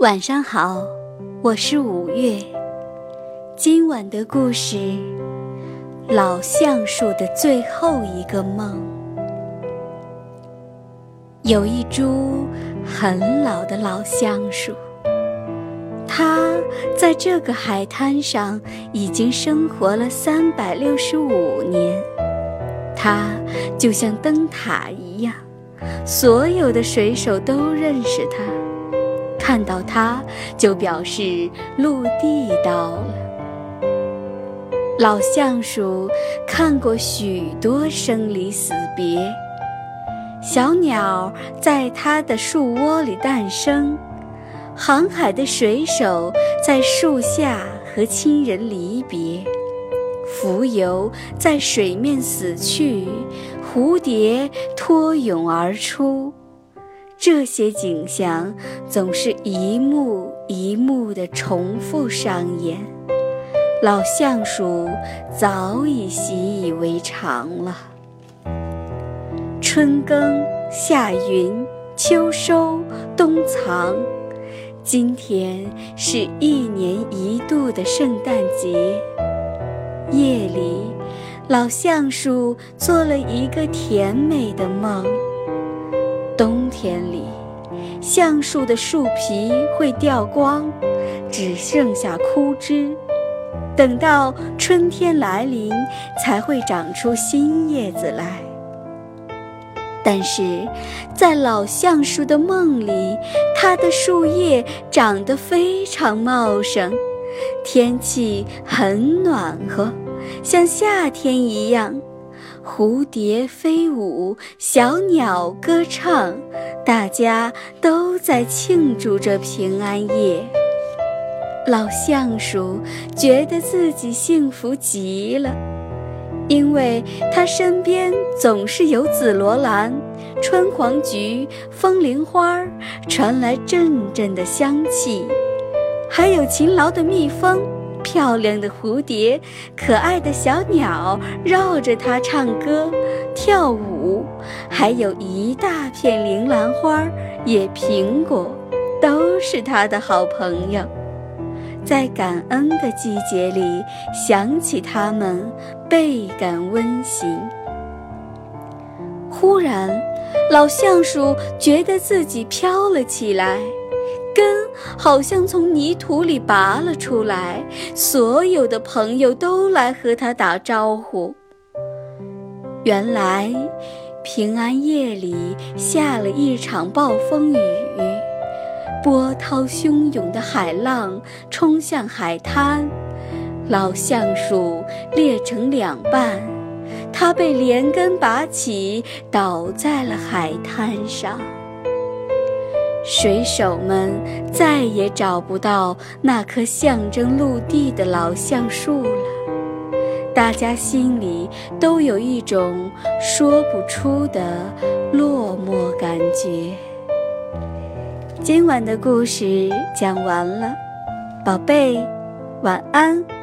晚上好，我是五月。今晚的故事《老橡树的最后一个梦》。有一株很老的老橡树，它在这个海滩上已经生活了三百六十五年。它就像灯塔一样，所有的水手都认识它。看到它，就表示陆地到了。老橡树看过许多生离死别，小鸟在它的树窝里诞生，航海的水手在树下和亲人离别，浮游在水面死去，蝴蝶脱蛹而出。这些景象总是一幕一幕地重复上演，老橡树早已习以为常了。春耕、夏耘、秋收、冬藏，今天是一年一度的圣诞节。夜里，老橡树做了一个甜美的梦。冬天里，橡树的树皮会掉光，只剩下枯枝。等到春天来临，才会长出新叶子来。但是，在老橡树的梦里，它的树叶长得非常茂盛，天气很暖和，像夏天一样。蝴蝶飞舞，小鸟歌唱，大家都在庆祝着平安夜。老橡树觉得自己幸福极了，因为它身边总是有紫罗兰、春黄菊、风铃花传来阵阵的香气，还有勤劳的蜜蜂。漂亮的蝴蝶，可爱的小鸟绕着它唱歌、跳舞，还有一大片铃兰花、野苹果，都是它的好朋友。在感恩的季节里，想起它们，倍感温馨。忽然，老橡树觉得自己飘了起来。根好像从泥土里拔了出来，所有的朋友都来和他打招呼。原来，平安夜里下了一场暴风雨，波涛汹涌的海浪冲向海滩，老橡树裂成两半，它被连根拔起，倒在了海滩上。水手们再也找不到那棵象征陆地的老橡树了，大家心里都有一种说不出的落寞感觉。今晚的故事讲完了，宝贝，晚安。